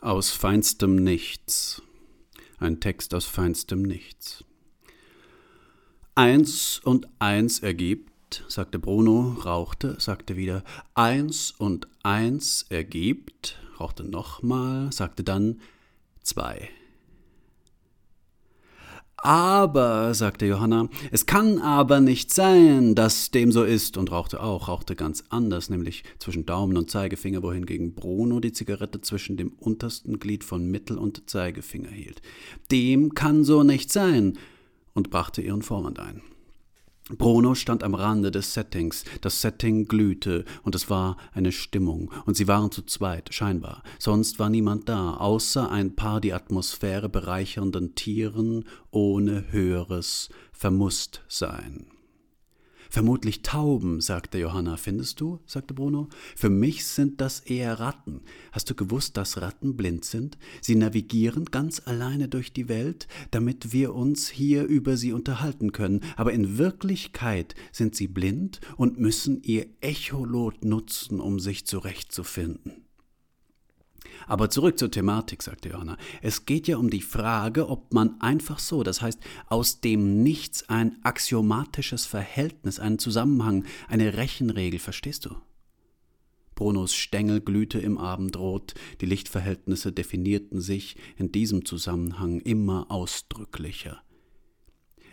Aus feinstem Nichts. Ein Text aus feinstem Nichts. Eins und eins ergibt, sagte Bruno, rauchte, sagte wieder, eins und eins ergibt, rauchte nochmal, sagte dann zwei. Aber, sagte Johanna, es kann aber nicht sein, dass dem so ist, und rauchte auch, rauchte ganz anders, nämlich zwischen Daumen und Zeigefinger, wohingegen Bruno die Zigarette zwischen dem untersten Glied von Mittel- und Zeigefinger hielt. Dem kann so nicht sein, und brachte ihren Vorwand ein. Bruno stand am Rande des Settings, das Setting glühte, und es war eine Stimmung, und sie waren zu zweit, scheinbar, sonst war niemand da, außer ein paar die Atmosphäre bereichernden Tieren ohne höheres Vermußtsein. Vermutlich Tauben, sagte Johanna. Findest du? sagte Bruno. Für mich sind das eher Ratten. Hast du gewusst, dass Ratten blind sind? Sie navigieren ganz alleine durch die Welt, damit wir uns hier über sie unterhalten können. Aber in Wirklichkeit sind sie blind und müssen ihr Echolot nutzen, um sich zurechtzufinden. Aber zurück zur Thematik, sagte Johanna. Es geht ja um die Frage, ob man einfach so, das heißt aus dem Nichts ein axiomatisches Verhältnis, einen Zusammenhang, eine Rechenregel, verstehst du? Brunos Stängel glühte im Abendrot, die Lichtverhältnisse definierten sich in diesem Zusammenhang immer ausdrücklicher.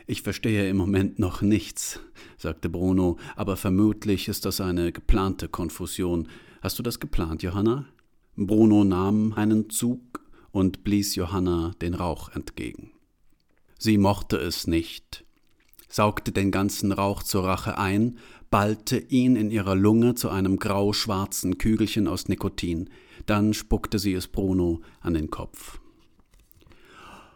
Ich verstehe im Moment noch nichts, sagte Bruno, aber vermutlich ist das eine geplante Konfusion. Hast du das geplant, Johanna? Bruno nahm einen Zug und blies Johanna den Rauch entgegen. Sie mochte es nicht, saugte den ganzen Rauch zur Rache ein, ballte ihn in ihrer Lunge zu einem grau-schwarzen Kügelchen aus Nikotin, dann spuckte sie es Bruno an den Kopf.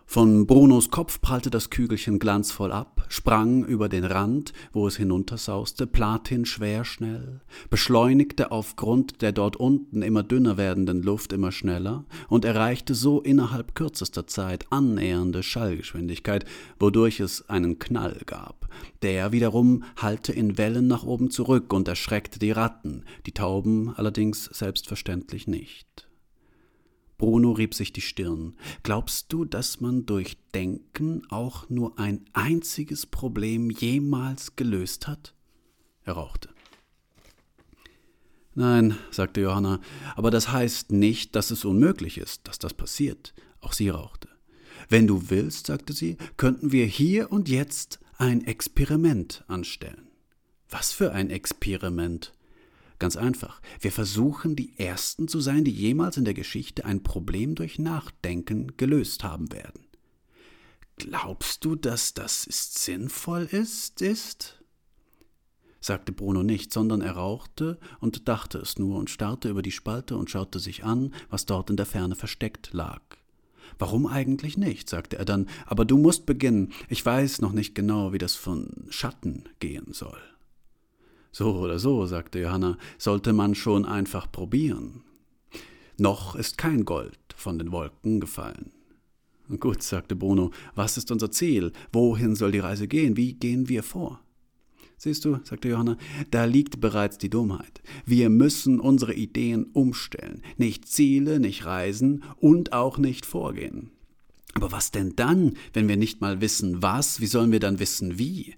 Von Brunos Kopf prallte das Kügelchen glanzvoll ab, sprang über den Rand, wo es hinuntersauste, Platin schwer schnell, beschleunigte aufgrund der dort unten immer dünner werdenden Luft immer schneller und erreichte so innerhalb kürzester Zeit annähernde Schallgeschwindigkeit, wodurch es einen Knall gab. Der wiederum hallte in Wellen nach oben zurück und erschreckte die Ratten, die Tauben allerdings selbstverständlich nicht. Bruno rieb sich die Stirn. Glaubst du, dass man durch Denken auch nur ein einziges Problem jemals gelöst hat? Er rauchte. Nein, sagte Johanna, aber das heißt nicht, dass es unmöglich ist, dass das passiert. Auch sie rauchte. Wenn du willst, sagte sie, könnten wir hier und jetzt ein Experiment anstellen. Was für ein Experiment? Ganz einfach. Wir versuchen, die Ersten zu sein, die jemals in der Geschichte ein Problem durch Nachdenken gelöst haben werden. Glaubst du, dass das sinnvoll ist, ist? sagte Bruno nicht, sondern er rauchte und dachte es nur und starrte über die Spalte und schaute sich an, was dort in der Ferne versteckt lag. Warum eigentlich nicht? sagte er dann, aber du musst beginnen. Ich weiß noch nicht genau, wie das von Schatten gehen soll. So oder so, sagte Johanna, sollte man schon einfach probieren. Noch ist kein Gold von den Wolken gefallen. Gut, sagte Bruno, was ist unser Ziel? Wohin soll die Reise gehen? Wie gehen wir vor? Siehst du, sagte Johanna, da liegt bereits die Dummheit. Wir müssen unsere Ideen umstellen. Nicht Ziele, nicht Reisen und auch nicht Vorgehen. Aber was denn dann, wenn wir nicht mal wissen, was? Wie sollen wir dann wissen, wie?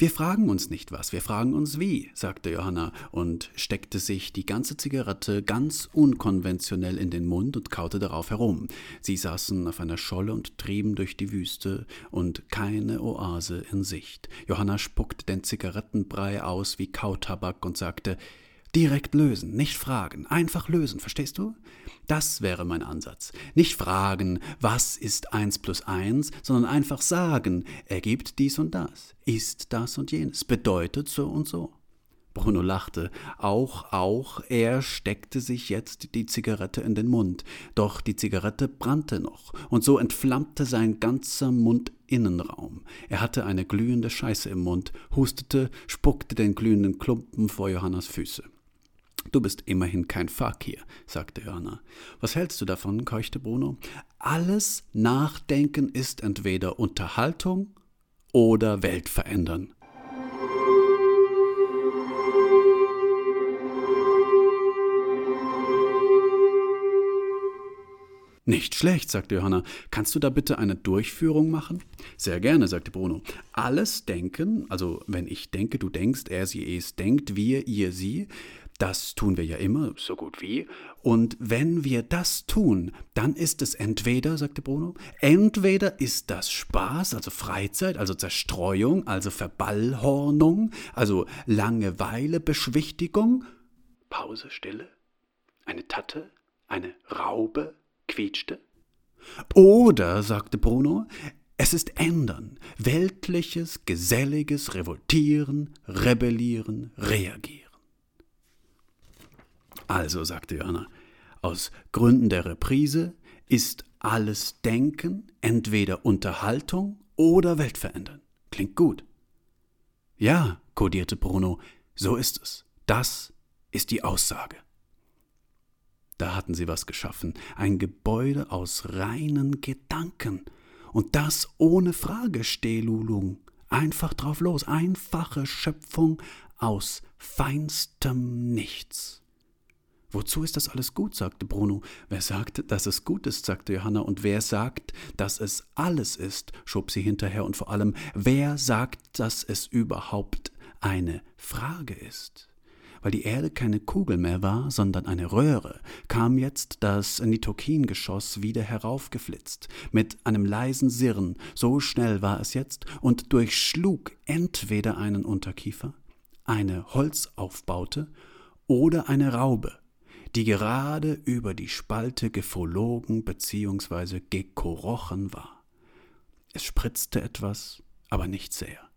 Wir fragen uns nicht was, wir fragen uns wie, sagte Johanna und steckte sich die ganze Zigarette ganz unkonventionell in den Mund und kaute darauf herum. Sie saßen auf einer Scholle und trieben durch die Wüste und keine Oase in Sicht. Johanna spuckte den Zigarettenbrei aus wie Kautabak und sagte, Direkt lösen, nicht fragen, einfach lösen, verstehst du? Das wäre mein Ansatz. Nicht fragen, was ist eins plus eins, sondern einfach sagen, ergibt dies und das, ist das und jenes, bedeutet so und so. Bruno lachte. Auch, auch, er steckte sich jetzt die Zigarette in den Mund. Doch die Zigarette brannte noch, und so entflammte sein ganzer Mundinnenraum. Er hatte eine glühende Scheiße im Mund, hustete, spuckte den glühenden Klumpen vor Johannas Füße. Du bist immerhin kein Fakir, sagte Johanna. Was hältst du davon? keuchte Bruno. Alles Nachdenken ist entweder Unterhaltung oder Welt verändern. Nicht schlecht, sagte Johanna. Kannst du da bitte eine Durchführung machen? Sehr gerne, sagte Bruno. Alles Denken, also wenn ich denke, du denkst, er, sie, es denkt, wir, ihr, sie, das tun wir ja immer, so gut wie. Und wenn wir das tun, dann ist es entweder, sagte Bruno, entweder ist das Spaß, also Freizeit, also Zerstreuung, also Verballhornung, also Langeweile, Beschwichtigung. Pause, Stille. Eine Tatte, eine Raube, quietschte. Oder, sagte Bruno, es ist Ändern, weltliches, geselliges Revoltieren, Rebellieren, Reagieren. Also, sagte Johanna, aus Gründen der Reprise ist alles Denken entweder Unterhaltung oder Weltverändern. Klingt gut. Ja, kodierte Bruno, so ist es. Das ist die Aussage. Da hatten sie was geschaffen, ein Gebäude aus reinen Gedanken. Und das ohne Fragestellung. Einfach drauf los, einfache Schöpfung aus feinstem Nichts. Wozu ist das alles gut? sagte Bruno. Wer sagt, dass es gut ist? sagte Johanna. Und wer sagt, dass es alles ist? schob sie hinterher. Und vor allem, wer sagt, dass es überhaupt eine Frage ist? Weil die Erde keine Kugel mehr war, sondern eine Röhre, kam jetzt das Nitokin-Geschoss wieder heraufgeflitzt, mit einem leisen Sirren, so schnell war es jetzt, und durchschlug entweder einen Unterkiefer, eine Holzaufbaute oder eine Raube, die gerade über die Spalte geflogen bzw. gekrochen war. Es spritzte etwas, aber nicht sehr.